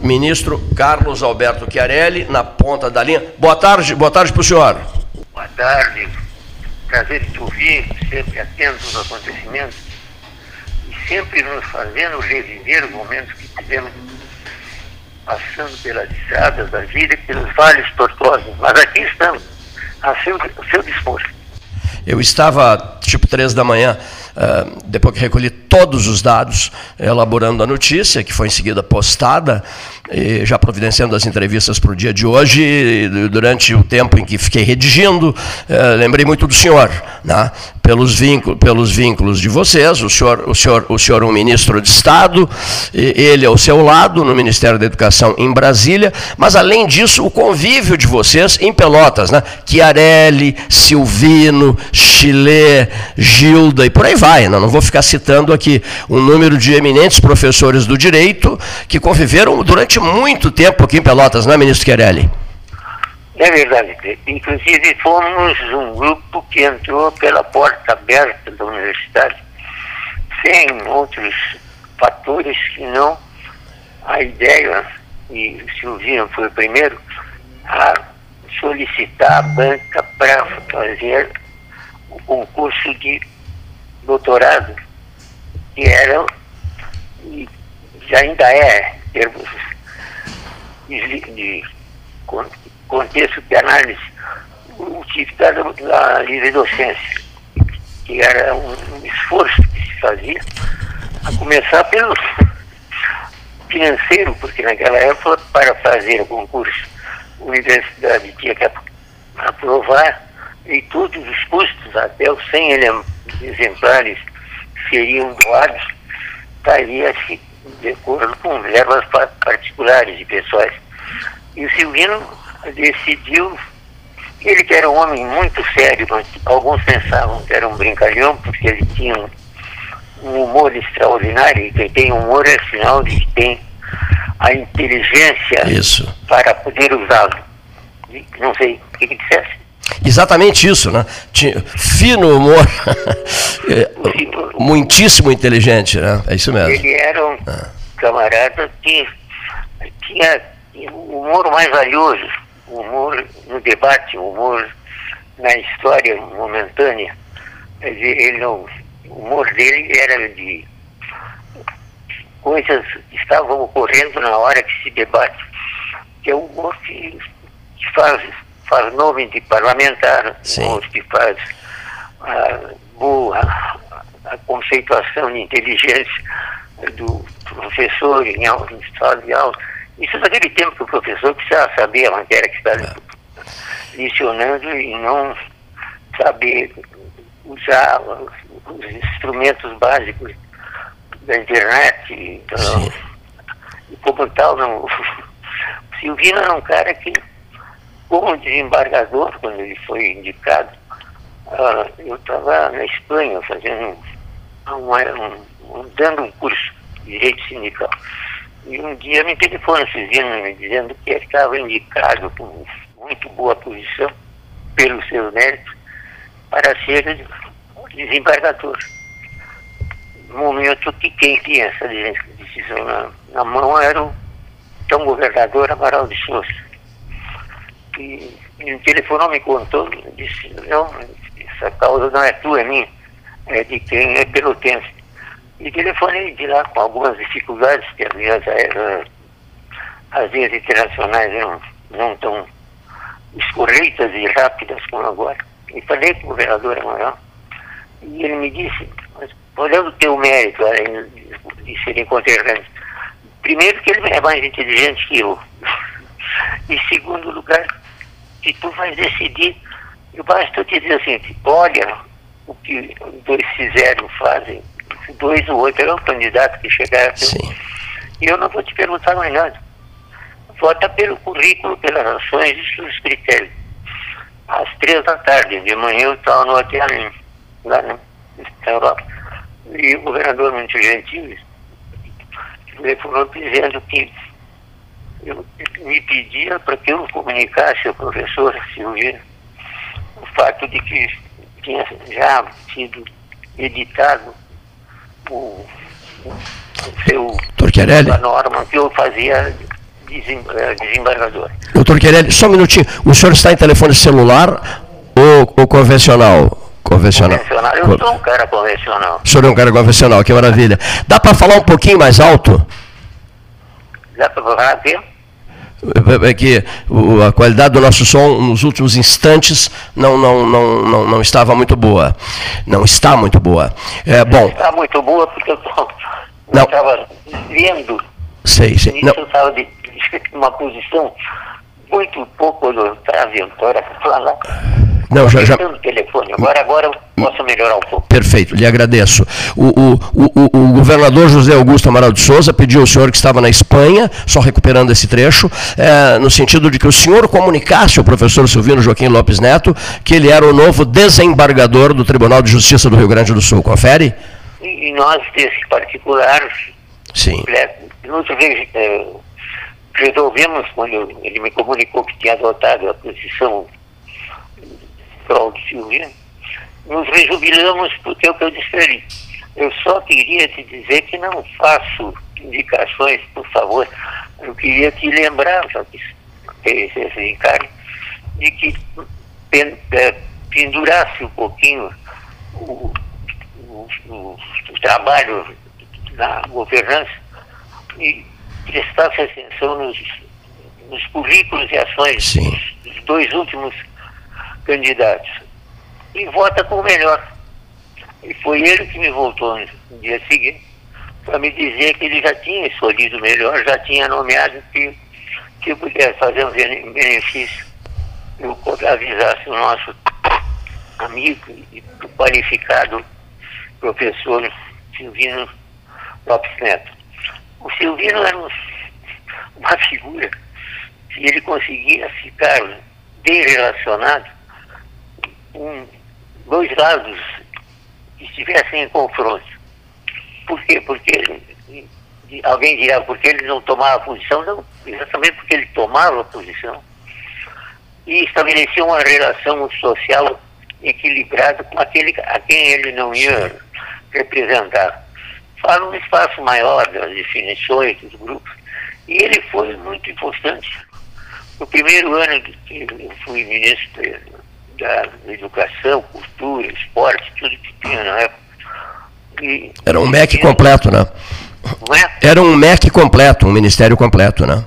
Ministro Carlos Alberto Chiarelli, na ponta da linha. Boa tarde, boa tarde para o senhor. Boa tarde. Prazer em te ouvir, sempre atento aos acontecimentos e sempre nos fazendo reviver os momentos que tivemos passando pelas estradas da vida e pelos vales tortuosos. Mas aqui estamos, a seu, a seu dispor. Eu estava, tipo, três da manhã, uh, depois que recolhi todos os dados, elaborando a notícia, que foi em seguida postada, já providenciando as entrevistas para o dia de hoje, durante o tempo em que fiquei redigindo, uh, lembrei muito do senhor, né? pelos, vínculos, pelos vínculos de vocês, o senhor, o senhor, o senhor é um ministro de Estado, ele ao seu lado, no Ministério da Educação em Brasília, mas além disso, o convívio de vocês em Pelotas, né? Chiarelli, Silvino, Chile, Gilda e por aí vai. Não, não vou ficar citando aqui um número de eminentes professores do direito que conviveram durante muito tempo aqui em Pelotas, não é, ministro Chiarelli? É verdade. Inclusive fomos um grupo que entrou pela porta aberta da universidade, sem outros fatores que não a ideia, e o Silvino foi o primeiro, a solicitar a banca para fazer o concurso de doutorado, que era, e ainda é, termos de, de contexto de análise, o tipo da, da livre docência, que era um esforço que se fazia, a começar pelo financeiro, porque naquela época, para fazer o concurso, a universidade tinha que aprovar e todos os custos, até os 100 exemplares seriam doados, estaria-se de acordo com verbas particulares e pessoais. E o Silvino decidiu, ele que era um homem muito sério, mas alguns pensavam que era um brincalhão, porque ele tinha um, um humor extraordinário, e quem tem humor é sinal de que tem a inteligência Isso. para poder usá-lo. Não sei o que, que dissesse. Exatamente isso, né? Tinha fino humor, é, muitíssimo inteligente, né? É isso mesmo. Ele era um ah. camarada que tinha o humor mais valioso, o humor no debate, o humor na história momentânea. Ele não, o humor dele era de coisas que estavam ocorrendo na hora que se debate, que é o humor que, que faz faz de parlamentar, outro que faz a boa a conceituação de inteligência do professor em aula, em sala de aula. Isso naquele tempo que o professor precisava saber a matéria que estava é. licionando e não saber usar os instrumentos básicos da internet. Então, e como tal, não. O Silvino era um cara que como desembargador, quando ele foi indicado, uh, eu estava na Espanha fazendo um, um, dando um curso de direito sindical. E um dia me telefona me dizendo que ele estava indicado com muito boa posição pelo seu mérito para ser desembargador. No momento que quem tinha essa decisão na, na mão era o então governador Amaral de Souza e, e o telefonou, me contou, disse, não, essa causa não é tua, é minha, é de quem é pelotense. E telefonei de lá com algumas dificuldades, que aliás as vias internacionais eram não tão escorreitas e rápidas como agora. E falei com o governador Amaral, e ele me disse, mas olhando o teu mérito além de serem conterrâneos, primeiro que ele é mais inteligente que eu, e segundo lugar, que tu vais decidir. Eu basta te dizer assim, olha o que dois fizeram, fazem, dois ou outro, é o candidato que chegar E eu não vou te perguntar mais nada. Vota pelo currículo, pelas ações e pelos critérios. Às três da tarde, de manhã eu estava no hotel lá na Europa. E o governador muito gentil telefonou dizendo que eu me pedia para que eu comunicasse ao professor Silvio o fato de que tinha já sido editado o, o seu Torquerelli? a norma que eu fazia eh, desembargador. Doutor Querelli, só um minutinho. O senhor está em telefone celular ou, ou convencional? Convencional. convencional. Eu sou um cara convencional. O senhor é um cara convencional, que maravilha. Dá para falar um pouquinho mais alto? Dá para falar aqui? É que a qualidade do nosso som nos últimos instantes não, não, não, não, não estava muito boa. Não está muito boa. É, bom, está muito boa porque eu estava vendo. Sei, sei. Não. eu estava numa posição muito pouco odontável para falar. Não, já, já... telefone. Agora, agora eu posso melhorar um pouco. Perfeito, lhe agradeço. O, o, o, o, governador José Augusto Amaral de Souza pediu ao senhor que estava na Espanha, só recuperando esse trecho, é, no sentido de que o senhor comunicasse ao professor Silvino Joaquim Lopes Neto que ele era o novo desembargador do Tribunal de Justiça do Rio Grande do Sul. Confere? E, nós, desse particular, Sim. nos é, resolvemos, quando ele me comunicou que tinha adotado a posição Silvino, nos rejubilamos porque é o que eu disse ali. Eu só queria te dizer que não faço indicações, por favor. Eu queria te lembrar, já que esse encargo, de que é, pendurasse um pouquinho o, o, o, o trabalho na governança e prestasse atenção nos, nos currículos e ações Sim. dos dois últimos candidatos. E vota com o melhor. E foi ele que me voltou no dia seguinte para me dizer que ele já tinha escolhido melhor, já tinha nomeado que, que pudesse fazer um benefício. Eu avisasse o nosso amigo e qualificado professor Silvino Lopes Neto. O Silvino era um, uma figura que ele conseguia ficar bem relacionado com dois lados estivessem em confronto. Por quê? Porque alguém dirá, porque ele não tomava posição? Não, exatamente porque ele tomava posição e estabelecia uma relação social equilibrada com aquele a quem ele não ia representar para um espaço maior das definições dos grupos. E ele foi muito importante. No primeiro ano que eu fui ministro da Educação, Cultura, Esporte, tudo que tinha na época. E, Era um MEC completo, né? É? Era um MEC completo, um ministério completo, né?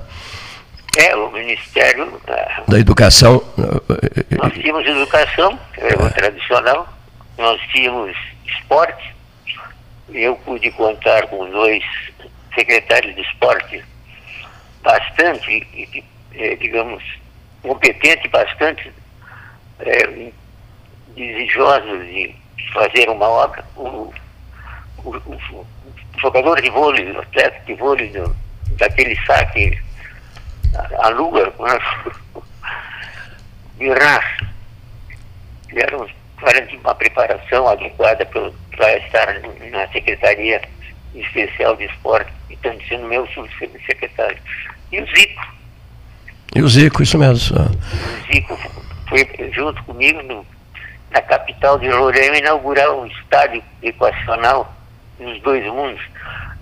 É, o Ministério da, da Educação. Nós tínhamos educação, que era o tradicional, nós tínhamos esporte, eu pude contar com dois secretários de esporte bastante, eh, digamos, competentes, bastante eh, desejosos de fazer uma obra. O, o, o, o jogador de vôlei, o atleta de vôlei do, daquele saque a, a lua, Mirás, tiveram uma preparação adequada para estar na Secretaria Especial de Esporte, e estão sendo meu subsecretário. E o Zico. E o Zico, isso mesmo. O Zico foi junto comigo no, na capital de Roraima inaugurar um estádio equacional nos dois mundos.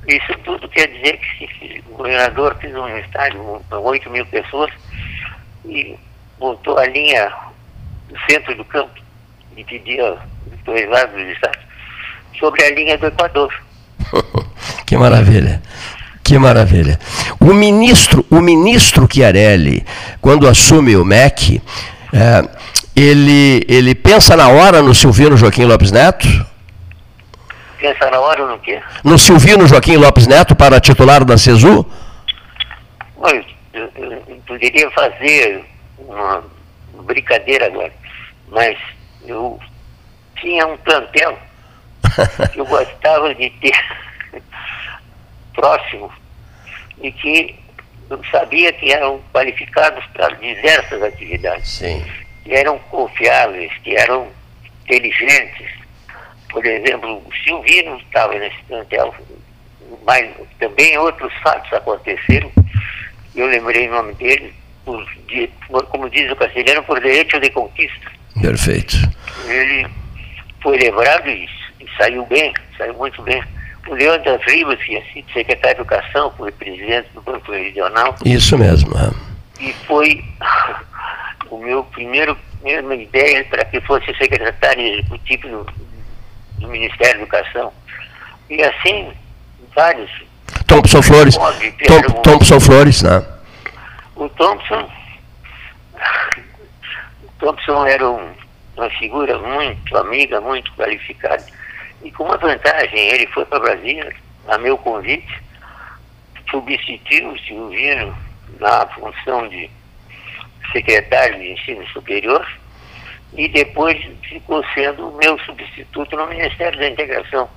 Isso tudo quer dizer que o governador fez um estádio com 8 mil pessoas e botou a linha no centro do campo pedia os dois lados do estádio sobre a linha do Equador. que maravilha. Que maravilha. O ministro, o ministro Chiarelli, quando assume o MEC, é, ele, ele pensa na hora no Silvino Joaquim Lopes Neto? Pensa na hora no quê? No Silvino Joaquim Lopes Neto para titular da CESU? Eu, eu, eu poderia fazer uma brincadeira agora, mas eu tinha um plantel que eu gostava de ter próximo e que eu sabia que eram qualificados para diversas atividades. Sim. Que eram confiáveis, que eram inteligentes. Por exemplo, o Silvino estava nesse plantel, mas também outros fatos aconteceram. Eu lembrei o nome dele, por, de, como diz o castelhano, por direito de conquista. Perfeito. Ele foi lembrado isso saiu bem, saiu muito bem. O Leandro Ribas, que tinha sido secretário de Educação, foi presidente do Banco Regional. Isso mesmo. É. E foi o meu primeiro, mesma ideia para que fosse secretário executivo do, do Ministério da Educação. E assim, vários. Thompson Flores. Tom, Thompson Flores, né? O Thompson, o Thompson era um, uma figura muito amiga, muito qualificada. E com uma vantagem, ele foi para Brasília, a meu convite, substituiu o Silvino na função de secretário de ensino superior e depois ficou sendo meu substituto no Ministério da Integração.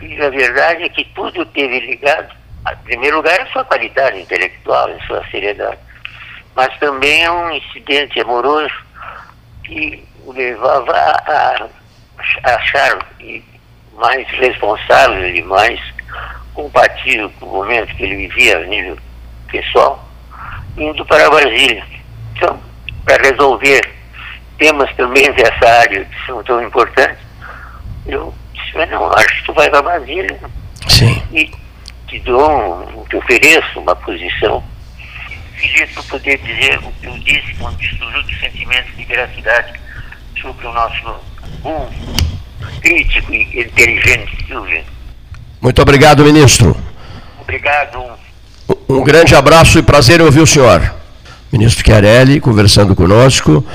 E a verdade é que tudo teve ligado, em primeiro lugar, a sua qualidade intelectual, a sua seriedade, mas também a um incidente amoroso que o levava a, a achar mais responsável e mais compatível com o momento que ele vivia a nível pessoal, indo para Brasília. Então, para resolver temas também dessa área que são tão importantes, eu disse, não, acho que tu vai para Brasília Sim. e te dou, te ofereço uma posição. Fiz isso para poder dizer o que eu disse quando estourou de sentimentos de gratidade sobre o nosso bom, crítico e inteligente Silvio. Muito obrigado, ministro. Obrigado. Um grande abraço e prazer em ouvir o senhor. Ministro Chiarelli conversando conosco.